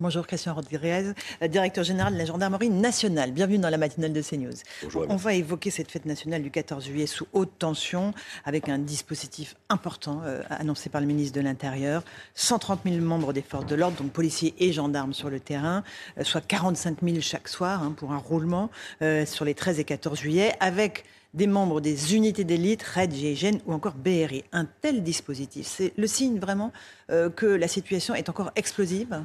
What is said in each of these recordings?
Bonjour Christian Rodriguez, directeur général de la gendarmerie nationale. Bienvenue dans la matinale de CNews. Bonjour. On va évoquer cette fête nationale du 14 juillet sous haute tension avec un dispositif important euh, annoncé par le ministre de l'Intérieur. 130 000 membres des forces de l'ordre, donc policiers et gendarmes sur le terrain, euh, soit 45 000 chaque soir hein, pour un roulement euh, sur les 13 et 14 juillet avec des membres des unités d'élite, RAID, GIGN ou encore BRI. Un tel dispositif, c'est le signe vraiment euh, que la situation est encore explosive?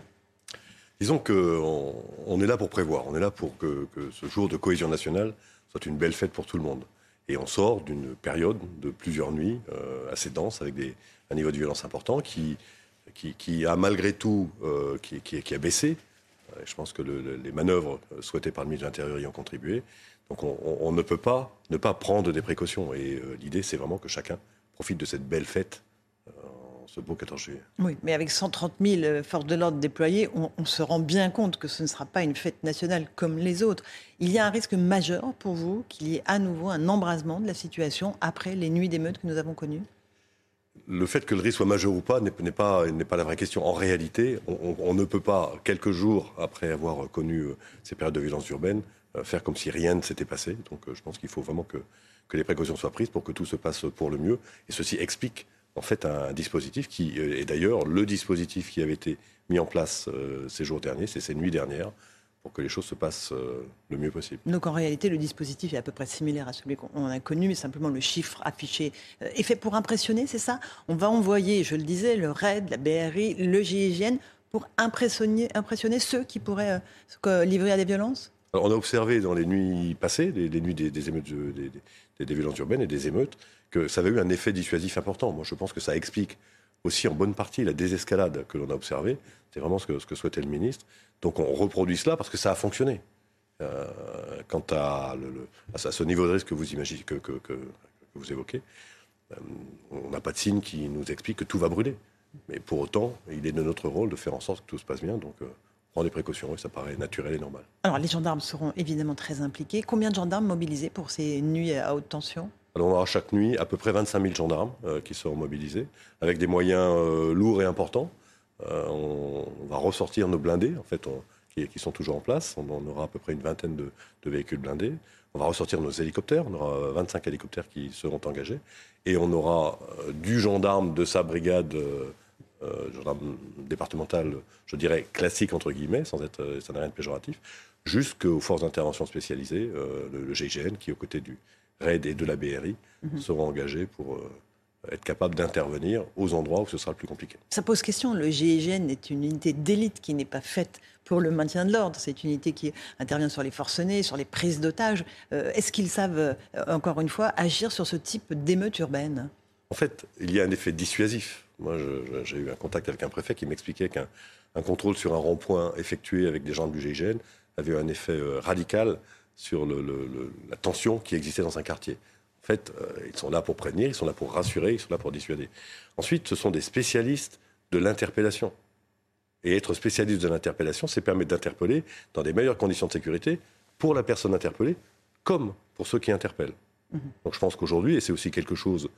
Disons qu'on on est là pour prévoir, on est là pour que, ce jour de cohésion nationale soit une belle fête pour tout le monde. Et on sort d'une période de plusieurs nuits euh, assez dense, avec un niveau de violence important qui, a malgré tout euh, qui, a baissé. Je pense que le, les manœuvres souhaitées par le ministre de l'Intérieur y ont contribué. Donc on, ne peut pas ne pas prendre des précautions. Et euh, l'idée, c'est vraiment que chacun profite de cette belle fête ce beau 14 juillet. Oui, mais avec 130 000 forces de l'ordre déployées, on, on, se rend bien compte que ce ne sera pas une fête nationale comme les autres. Il y a un risque majeur pour vous qu'il y ait à nouveau un embrasement de la situation après les nuits d'émeutes que nous avons connues? Le fait que le risque soit majeur ou pas n'est pas, pas la vraie question. En réalité, on, ne peut pas, quelques jours après avoir connu ces périodes de violence urbaine, faire comme si rien ne s'était passé. Donc je pense qu'il faut vraiment que, que les précautions soient prises pour que tout se passe pour le mieux. Et ceci explique en fait un dispositif qui est d'ailleurs le dispositif qui avait été mis en place euh, ces jours derniers, c'est ces nuits dernières, pour que les choses se passent euh, le mieux possible. Donc en réalité, le dispositif est à peu près similaire à celui qu'on a connu, mais simplement le chiffre affiché euh, est fait pour impressionner, c'est ça? On va envoyer, je le disais, le RAID, la BRI, le GIGN pour impressionner, impressionner ceux qui pourraient euh, livrer à des violences? Alors, On a observé dans les nuits passées, les, les nuits des, des émeutes, des, des, des violences urbaines et des émeutes, que ça avait eu un effet dissuasif important. Moi, je pense que ça explique aussi en bonne partie la désescalade que l'on a observée. C'est vraiment ce que, souhaitait le ministre. Donc on reproduit cela parce que ça a fonctionné. Euh, quant à, ce niveau de risque que vous évoquez, euh, on n'a pas de signe qui nous explique que tout va brûler. Mais pour autant, il est de notre rôle de faire en sorte que tout se passe bien. Donc euh, prend des précautions et ça paraît naturel et normal. Alors les gendarmes seront évidemment très impliqués. Combien de gendarmes mobilisés pour ces nuits à haute tension? Alors on aura chaque nuit à peu près 25 000 gendarmes euh, qui seront mobilisés, avec des moyens euh, lourds et importants. Euh, on, va ressortir nos blindés, en fait, qui, sont toujours en place. On aura à peu près une vingtaine de, de, véhicules blindés. On va ressortir nos hélicoptères. On aura 25 hélicoptères qui seront engagés. Et on aura du gendarme de sa brigade, gendarme départemental, je dirais classique entre guillemets, sans être, ça n'a rien de péjoratif, jusqu'aux forces d'intervention spécialisées, le, le GIGN qui est aux côtés du, RAID et de la BRI mmh. seront engagés pour euh, être capables d'intervenir aux endroits où ce sera le plus compliqué. Ça pose question. Le GIGN est une unité d'élite qui n'est pas faite pour le maintien de l'ordre. C'est une unité qui intervient sur les forcenés, sur les prises d'otages. Euh, Est-ce qu'ils savent, euh, encore une fois, agir sur ce type d'émeute urbaine En fait, il y a un effet dissuasif. Moi, j'ai eu un contact avec un préfet qui m'expliquait qu'un contrôle sur un rond-point effectué avec des gens du GIGN avait un effet radical sur le, le, le, la tension qui existait dans un quartier. En fait, euh, ils sont là pour prévenir, ils sont là pour rassurer, ils sont là pour dissuader. Ensuite, ce sont des spécialistes de l'interpellation. Et être spécialiste de l'interpellation, c'est permettre d'interpeller dans des meilleures conditions de sécurité pour la personne interpellée, comme pour ceux qui interpellent. Mmh. Donc je pense qu'aujourd'hui, et c'est aussi quelque chose,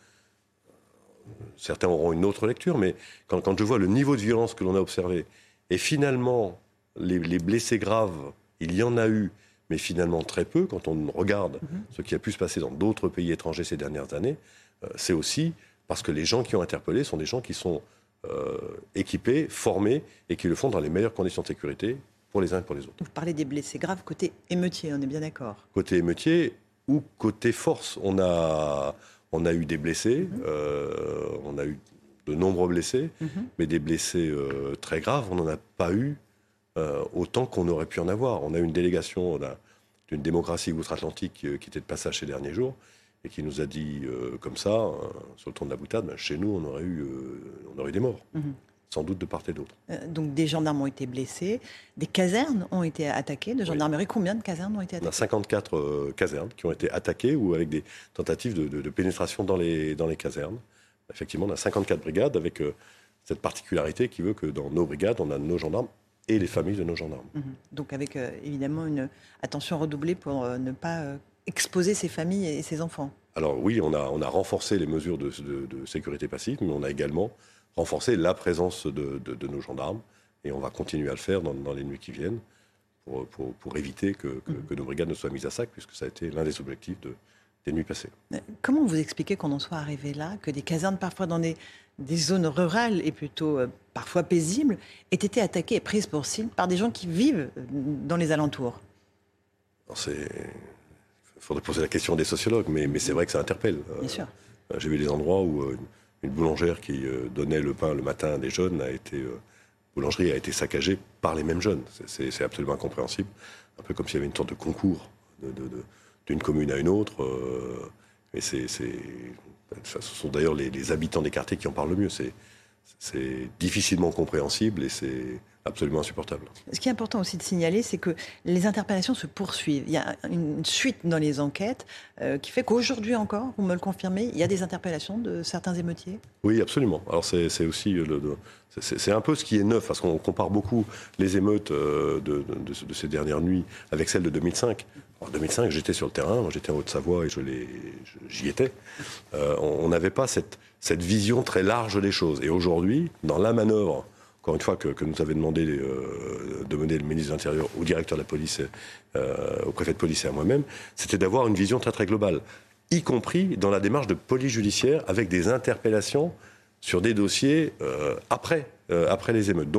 certains auront une autre lecture, mais quand, quand je vois le niveau de violence que l'on a observé, et finalement, les, les blessés graves, il y en a eu, mais finalement très peu quand on regarde mmh. ce qui a pu se passer dans d'autres pays étrangers ces dernières années. Euh, c'est aussi parce que les gens qui ont interpellé sont des gens qui sont euh, équipés, formés et qui le font dans les meilleures conditions de sécurité pour les uns et pour les autres. Vous parlez des blessés graves côté émeutier, on est bien d'accord Côté émeutier ou côté force, on a, on a eu des blessés, mmh. euh, on a eu de nombreux blessés, mmh. mais des blessés très graves, on n'en a pas eu euh, autant qu'on aurait pu en avoir. On a une délégation d'une démocratie outre-Atlantique euh, qui était de passage ces derniers jours et qui nous a dit euh, comme ça, euh, sur le ton de la boutade, ben, chez nous, on aurait eu, on aurait eu des morts. Mmh. sans doute de part et d'autre. Donc des gendarmes ont été blessés, des casernes ont été attaquées de gendarmerie. Combien de casernes ont été attaquées On a 54 euh, casernes qui ont été attaquées ou avec des tentatives de, pénétration dans les, dans les casernes. Effectivement, on a 54 brigades avec cette particularité qui veut que dans nos brigades, on a nos gendarmes et les familles de nos gendarmes. Mhm. Donc avec évidemment une attention redoublée pour ne pas exposer ces familles et ces enfants. Alors oui, on a, on a renforcé les mesures de, de sécurité passive, mais on a également renforcer la présence de, nos gendarmes. Et on va continuer à le faire dans, les nuits qui viennent pour, pour, éviter que, mhm. que, nos brigades ne soient mises à sac, puisque ça a été l'un des objectifs de, des nuits passées. Comment vous expliquez qu'on en soit arrivé là, que des casernes, parfois dans des, des zones rurales et plutôt euh, parfois paisibles, aient été attaquées et prises pour cible par des gens qui vivent euh, dans les alentours? Il faudrait poser la question des sociologues, mais, mais c'est vrai que ça interpelle. Bien sûr. Euh, j'ai vu des endroits où une boulangère qui euh, donnait le pain le matin à des jeunes a été euh, boulangerie a été saccagée par les mêmes jeunes. C'est absolument incompréhensible. Un peu comme s'il y avait une sorte de concours d'une commune à une autre. Euh, et c'est, ce sont d'ailleurs les, les, habitants des quartiers qui en parlent le mieux. C'est difficilement compréhensible et c'est absolument insupportable. Ce qui est important aussi de signaler, c'est que les interpellations se poursuivent. Il y a une suite dans les enquêtes euh, qui fait qu'aujourd'hui encore, vous me le confirmez, il y a des interpellations de certains émeutiers? Oui, absolument. Alors c'est aussi le, c'est un peu ce qui est neuf, parce qu'on compare beaucoup les émeutes euh, de, de, ces dernières nuits avec celles de 2005. En 2005, j'étais sur le terrain, j'étais en Haute-Savoie et j'y étais. Euh, on n'avait pas cette, cette vision très large des choses. Et aujourd'hui, dans la manœuvre encore une fois, que, nous avait demandé euh, de le ministre de l'Intérieur au directeur de la police, euh, au préfet de police et à moi-même, c'était d'avoir une vision très très globale, y compris dans la démarche de police judiciaire avec des interpellations sur des dossiers euh, après, les émeutes.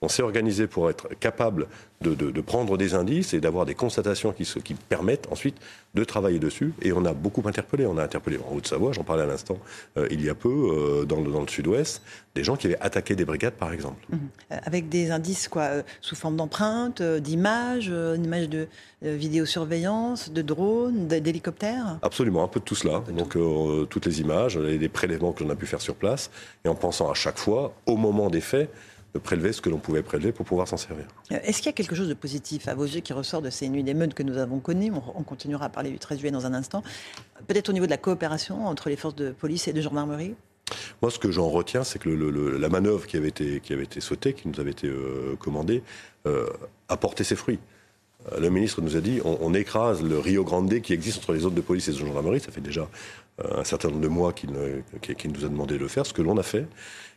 On s'est organisé pour être capable de, prendre des indices et d'avoir des constatations qui, qui, permettent ensuite de travailler dessus. Et on a beaucoup interpellé. On a interpellé en Haute-Savoie, j'en parlais à l'instant, euh, il y a peu, euh, dans, le, dans, le, sud-ouest, des gens qui avaient attaqué des brigades, par exemple. Mmh. Euh, avec des indices, quoi, sous forme d'empreintes, d'images, d'images de vidéosurveillance, de drones, d'hélicoptères? Absolument, un peu de tout cela. Donc, toutes les images, les, les prélèvements que l'on a pu faire sur place, et en pensant à chaque fois, au moment des faits, de prélever ce que l'on pouvait prélever pour pouvoir s'en servir. Euh, est-ce qu'il y a quelque chose de positif à vos yeux qui ressort de ces nuits d'émeutes que nous avons connues? On, continuera à parler du 13 juillet dans un instant. Peut-être au niveau de la coopération entre les forces de police et de gendarmerie? Moi, ce que j'en retiens, c'est que la manœuvre qui avait été, qui avait été sautée, qui nous avait été euh, commandée, euh, a porté ses fruits. Le ministre nous a dit on, écrase le Rio Grande qui existe entre les zones de police et de gendarmerie. Ça fait déjà un certain nombre de mois qu'il nous a demandé de le faire, ce que l'on a fait.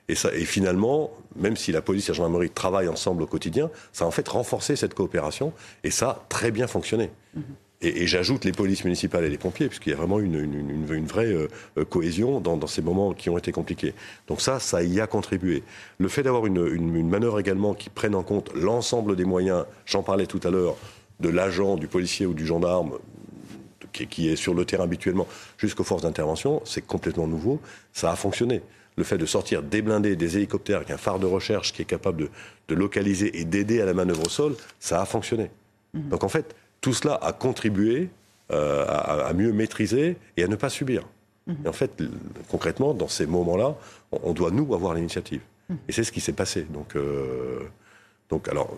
Et, finalement, même si la police et la gendarmerie travaillent ensemble au quotidien, ça a en fait renforcé cette coopération et ça a très bien fonctionné. Mm-hmm. Et, j'ajoute les polices municipales et les pompiers, puisqu'il y a vraiment une, une, vraie euh, euh, cohésion dans, dans, ces moments qui ont été compliqués. Donc ça, ça y a contribué. Le fait d'avoir une, manœuvre également qui prenne en compte l'ensemble des moyens, j'en parlais tout à l'heure, de l'agent, du policier ou du gendarme, qui, qui est sur le terrain habituellement, jusqu'aux forces d'intervention, c'est complètement nouveau. Ça a fonctionné le fait de sortir des blindés, des hélicoptères avec un phare de recherche qui est capable de, localiser et d'aider à la manœuvre au sol, ça a fonctionné. Mhm. Donc en fait, tout cela a contribué euh, à, mieux maîtriser et à ne pas subir. Mhm. Et en fait, concrètement, dans ces moments-là, on, doit, nous, avoir l'initiative. Mhm. Et c'est ce qui s'est passé. Donc, euh, donc alors,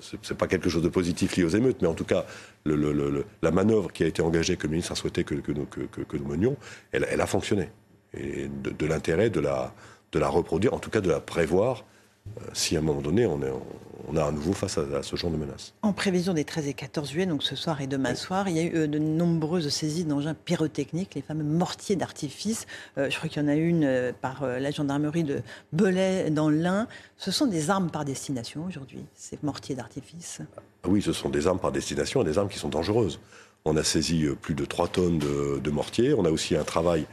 c'est pas quelque chose de positif lié aux émeutes, mais en tout cas, la manœuvre qui a été engagée, que le ministre a souhaité que, nous, que, nous menions, elle a fonctionné et de, l'intérêt de la, de la reproduire, en tout cas de la prévoir, euh, si à un moment donné on, est, on a à nouveau face à, ce genre de menace. En prévision des 13 et 14 juillet, donc ce soir et demain soir, il y a eu euh, de nombreuses saisies d'engins pyrotechniques, les fameux mortiers d'artifice. Euh, je crois qu'il y en a une par la gendarmerie de Belay dans l'Ain. Ce sont des armes par destination aujourd'hui, ces mortiers d'artifice ah Oui, ce sont des armes par destination et des armes qui sont dangereuses. On a saisi plus de 3 tonnes de, de mortiers. On a aussi un travail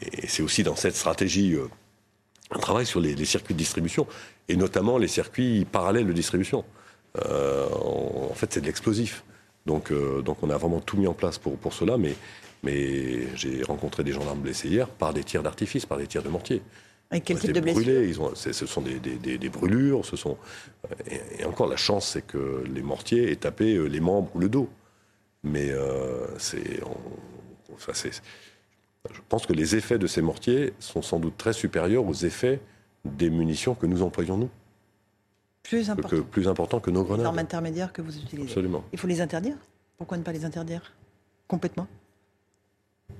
et c'est aussi dans cette stratégie euh, un travail sur les, circuits de distribution, et notamment les circuits parallèles de distribution. Euh, en, fait, c'est de l'explosif. Donc, euh, donc on a vraiment tout mis en place pour, pour cela, mais, mais j'ai rencontré des gendarmes blessés hier par des tirs d'artifice, par des tirs de mortier. Et quel type de blessures ils ont, Ce sont des, des, des, brûlures, ce sont... Et, encore, la chance, c'est que les mortiers aient tapé les membres ou le dos. Mais c'est... Enfin, c'est je pense que les effets de ces mortiers sont sans doute très supérieurs aux effets des munitions que nous employons nous. Plus important. Que, plus important que nos grenades. Les armes intermédiaires que vous utilisez. Absolument. Il faut les interdire? Pourquoi ne pas les interdire? Complètement?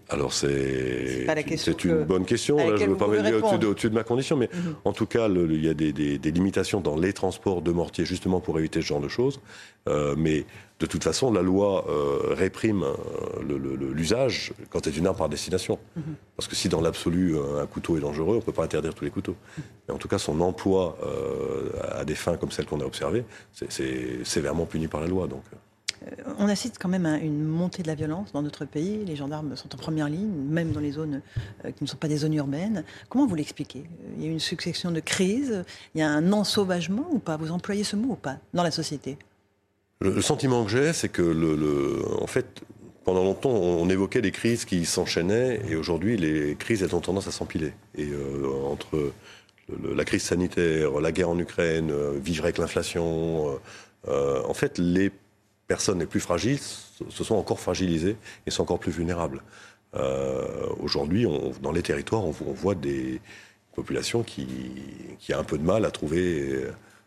Alors c'est c'est une bonne question. Là, je ne veux pas me au-dessus au de, ma condition, mais Mhm. en tout cas, il y a des, des- des limitations dans les transports de mortiers justement pour éviter ce genre de choses. Euh, mais de toute façon, la loi euh, réprime euh, l'usage quand c'est une arme par destination. Mhm. Parce que si dans l'absolu un couteau est dangereux, on ne peut pas interdire tous les couteaux. Mais en tout cas, son emploi euh, à des fins comme celles qu'on a observées, c'est- c'est sévèrement puni par la loi. Donc. On assiste quand même à une montée de la violence dans notre pays. Les gendarmes sont en première ligne, même dans les zones euh, qui ne sont pas des zones urbaines. Comment vous l'expliquez? Il y a une succession de crises, il y a un ensauvagement ou pas? Vous employez ce mot ou pas dans la société? Le, sentiment que j'ai, c'est que, en fait, pendant longtemps, on, évoquait des crises qui s'enchaînaient, et aujourd'hui, les crises, elles ont tendance à s'empiler. Et euh, entre la crise sanitaire, la guerre en Ukraine, euh, vivre avec l'inflation, euh, euh, en fait, les personnes les plus fragiles se sont encore fragilisées et sont encore plus vulnérables. Euh, aujourd'hui, on- dans les territoires, on, on voit des populations qui, qui a un peu de mal à trouver,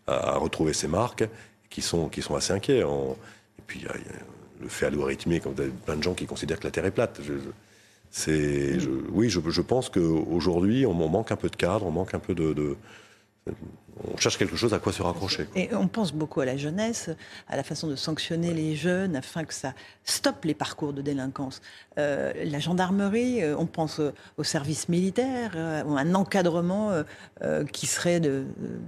à, à retrouver ses marques, qui sont, assez inquiets. En- et puis, il y a, le fait algorithmique, comme plein de gens qui considèrent que la Terre est plate. Oui, je, pense qu'aujourd'hui, on, on manque un peu de cadre, on manque un peu de- on cherche quelque chose à quoi se raccrocher. Et on pense beaucoup à la jeunesse, à la façon de sanctionner les jeunes afin que ça stoppe les parcours de délinquance. Euh, la gendarmerie, euh, on pense euh, au service militaire, euh, un encadrement euh, euh, qui serait de,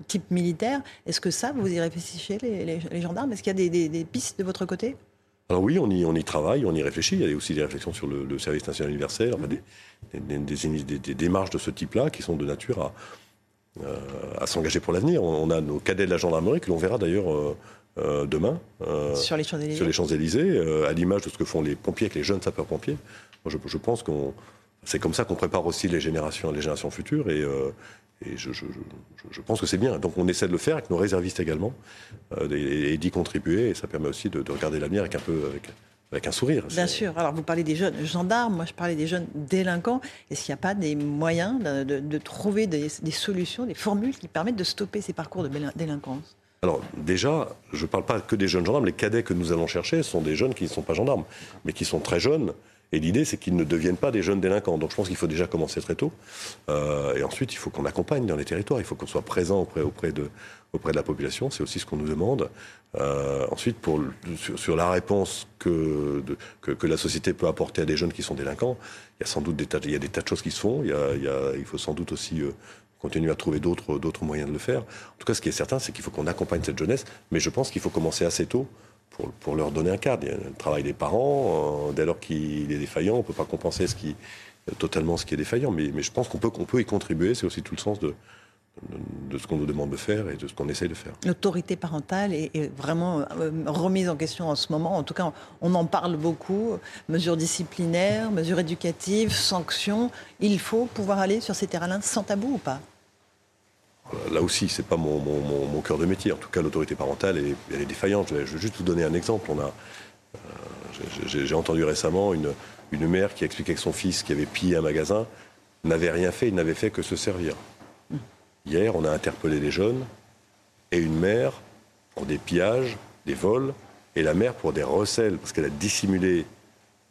type militaire. Est-ce que ça, vous y réfléchissez, les, les- les gendarmes? Est-ce qu'il y a des, des- des pistes de votre côté? Alors oui, on y, on y travaille, on y réfléchit. Il y a aussi des réflexions sur le, le service national universel, enfin, des, des- démarches de ce type-là qui sont de nature à, euh, à s'engager pour l'avenir. On, a nos cadets de la gendarmerie que l'on verra d'ailleurs euh, euh, demain euh, sur les Champs-Élysées sur les Champs-Élysées, euh, à l'image de ce que font les pompiers avec les jeunes sapeurs-pompiers. Je, je pense qu'on c'est comme ça qu'on prépare aussi les générations, les générations futures et, euh, et je, je- je- je pense que c'est bien. Donc on essaie de le faire avec nos réservistes également euh, et, et d'y contribuer et ça permet aussi de, de regarder l'avenir avec un peu avec, avec un sourire. Bien sûr. Alors, vous parlez des jeunes gendarmes, moi je parlais des jeunes délinquants. Est-ce qu'il n'y a pas des moyens de, de- de trouver des, des solutions, des formules qui permettent de stopper ces parcours de délinquance? Alors déjà, je ne parle pas que des jeunes gendarmes. Les cadets que nous allons chercher sont des jeunes qui ne sont pas gendarmes, mais qui sont très jeunes. Et l'idée, c'est qu'ils ne deviennent pas des jeunes délinquants. Donc je pense qu'il faut déjà commencer très tôt. Euh, et ensuite, il faut qu'on accompagne dans les territoires. Il faut qu'on soit présent auprès, auprès, de, auprès de la population. C'est aussi ce qu'on nous demande. Euh, ensuite, pour, sur, la réponse que, que, la société peut apporter à des jeunes qui sont délinquants, il y a sans doute des tas, il y a des tas de choses qui se font. Il, y a, il, faut sans doute aussi euh, continuer à trouver d'autres moyens de le faire. En tout cas, ce qui est certain, c'est qu'il faut qu'on accompagne cette jeunesse. Mais je pense qu'il faut commencer assez tôt pour, leur donner un cadre. Il y a le travail des parents. euh, dès lors qu'il est défaillant, on ne peut pas compenser totalement ce qui est défaillant. Mais, je pense qu'on peut, y contribuer. C'est aussi tout le sens de, ce qu'on nous demande de faire et de ce qu'on essaye de faire. L'autorité parentale est, est vraiment euh, remise en question en ce moment. En tout cas, on en parle beaucoup. Mesures disciplinaires, mesures éducatives, sanctions. Il faut pouvoir aller sur ces terrains-là sans tabou ou pas? Là aussi, c'est pas mon, cœur de métier. En tout cas, l'autorité parentale, est, elle est défaillante. Je vais, juste vous donner un exemple. On a, euh, j'ai- entendu récemment une, une mère qui expliquait que son fils, qui avait pillé un magasin, n'avait rien fait, il n'avait fait que se servir. Hier, on a interpellé des jeunes et une mère pour des pillages, des vols, et la mère pour des recels, parce qu'elle a dissimulé,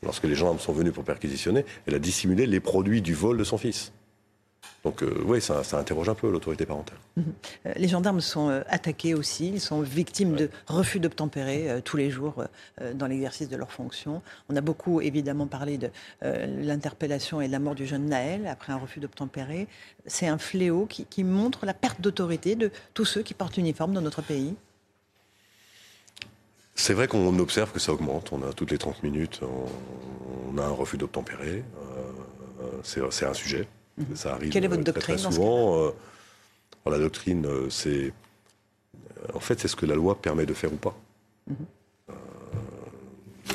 lorsque les gendarmes sont venus pour perquisitionner, elle a dissimulé les produits du vol de son fils. Donc euh, oui, ça, ça interroge un peu l'autorité parentale. Euh, Les gendarmes sont euh, attaqués aussi, ils sont victimes de refus d'obtempérer euh, tous les jours dans l'exercice de leurs fonctions. On a beaucoup évidemment parlé de l'interpellation et de la mort du jeune Naël après un refus d'obtempérer. C'est un fléau qui, qui montre la perte d'autorité de tous ceux qui portent l'uniforme dans notre pays. C'est vrai qu'on observe que ça augmente. On a toutes les 30 minutes, on, on a un refus d'obtempérer. C'est un sujet. Ça arrive Mhm. Quelle est votre euh, très doctrine dans ce souvent. Euh, la doctrine, euh, c'est. En fait, c'est ce que la loi permet de faire ou pas. Euh,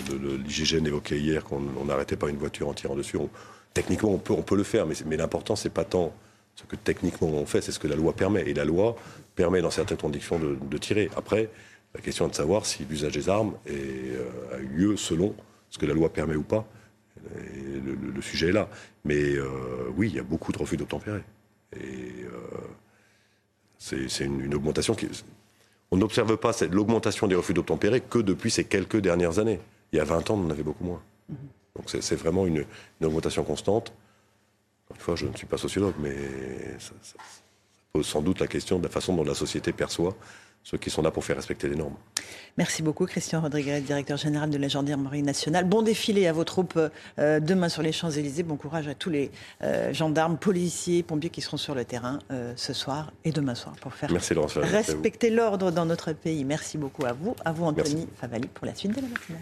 le- le- L'IGGN évoquait hier qu'on on n'arrêtait pas une voiture en tirant dessus. On- techniquement, on peut, on peut le faire, mais, mais l'important, c'est pas tant ce que techniquement on fait, c'est ce que la loi permet. Et la loi permet, dans certaines conditions, de, de tirer. Après, la question est de savoir si l'usage des armes est, euh, a eu lieu selon ce que la loi permet ou pas. Et le, sujet est là. Mais euh, oui, il y a beaucoup de refus d'obtempérer. Et euh, C'est une, augmentation qui. On n'observe pas l'augmentation des refus d'obtempérer que depuis ces quelques dernières années. Il y a 20 ans, on en avait beaucoup moins. Mm-hmm. Donc c'est vraiment une, augmentation constante. Une fois, je ne suis pas sociologue, mais ça, pose sans doute la question de la façon dont la société perçoit ceux qui sont là pour faire respecter les normes. Merci beaucoup, Christian Rodriguez, directeur général de la Gendarmerie nationale. Bon défilé à vos troupes euh, demain sur les Champs-Élysées. Bon courage à tous les euh, gendarmes, policiers, pompiers qui seront sur le terrain euh, ce soir et demain soir pour faire respecter l'ordre dans notre pays. Merci beaucoup à vous, à vous, Anthony Favali, pour la suite de la matinale.